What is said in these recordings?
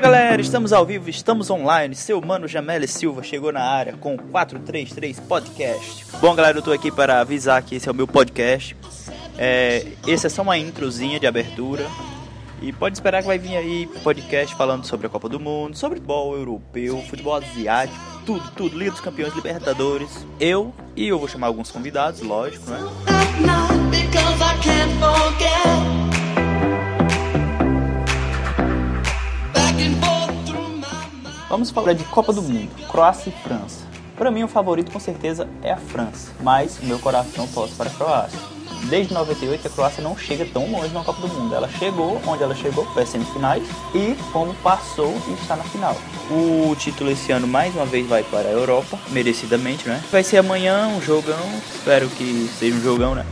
galera, estamos ao vivo, estamos online. Seu mano Jamele Silva chegou na área com o 433 Podcast. Bom, galera, eu tô aqui para avisar que esse é o meu podcast. É, esse é só uma introzinha de abertura. E pode esperar que vai vir aí podcast falando sobre a Copa do Mundo, sobre futebol europeu, futebol asiático, tudo, tudo. Liga dos Campeões, Libertadores. Eu e eu vou chamar alguns convidados, lógico, né? Vamos falar de Copa do Mundo, Croácia e França. Para mim, o favorito com certeza é a França, mas o meu coração torce para a Croácia. Desde 98 a Croácia não chega tão longe na Copa do Mundo. Ela chegou onde ela chegou, foi as semifinais, e como passou e está na final. O título esse ano mais uma vez vai para a Europa, merecidamente, né? Vai ser amanhã um jogão, espero que seja um jogão, né?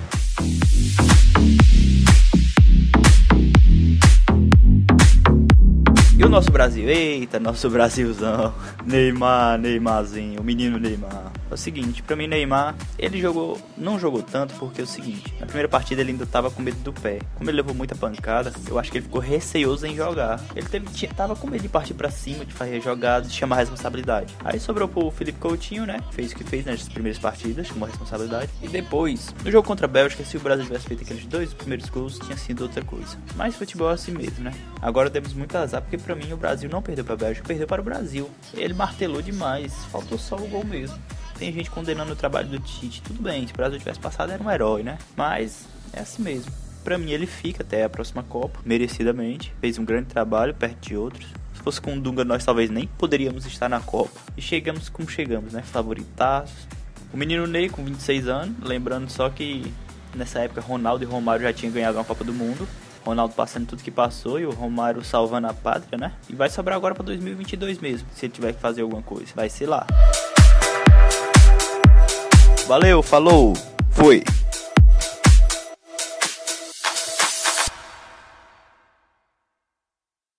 Nosso Brasil? Eita, nosso Brasilzão. Neymar, Neymarzinho, o menino Neymar. É o seguinte, para mim Neymar, ele jogou, não jogou tanto porque é o seguinte, na primeira partida ele ainda tava com medo do pé. Como ele levou muita pancada, eu acho que ele ficou receoso em jogar. Ele teve, tava com medo de partir para cima, de fazer jogadas, de chamar a responsabilidade. Aí sobrou pro Felipe Coutinho, né? Fez o que fez nas primeiras partidas, chamou a responsabilidade. E depois, no jogo contra a Bélgica, se o Brasil tivesse feito aqueles dois primeiros gols, tinha sido outra coisa. Mas futebol é assim mesmo, né? Agora temos muito azar, porque para mim o Brasil não perdeu para a Bélgica, perdeu para o Brasil. Ele martelou demais, faltou só o gol mesmo. Tem gente condenando o trabalho do Tite. Tudo bem, se o Brasil tivesse passado era um herói, né? Mas é assim mesmo. Pra mim ele fica até a próxima Copa, merecidamente. Fez um grande trabalho perto de outros. Se fosse com o Dunga, nós talvez nem poderíamos estar na Copa. E chegamos como chegamos, né? Favoritaços. O menino Ney com 26 anos, lembrando só que nessa época Ronaldo e Romário já tinham ganhado uma Copa do Mundo. Ronaldo passando tudo que passou e o Romário salvando a pátria, né? E vai sobrar agora para 2022 mesmo, se ele tiver que fazer alguma coisa. Vai ser lá. Valeu, falou, fui.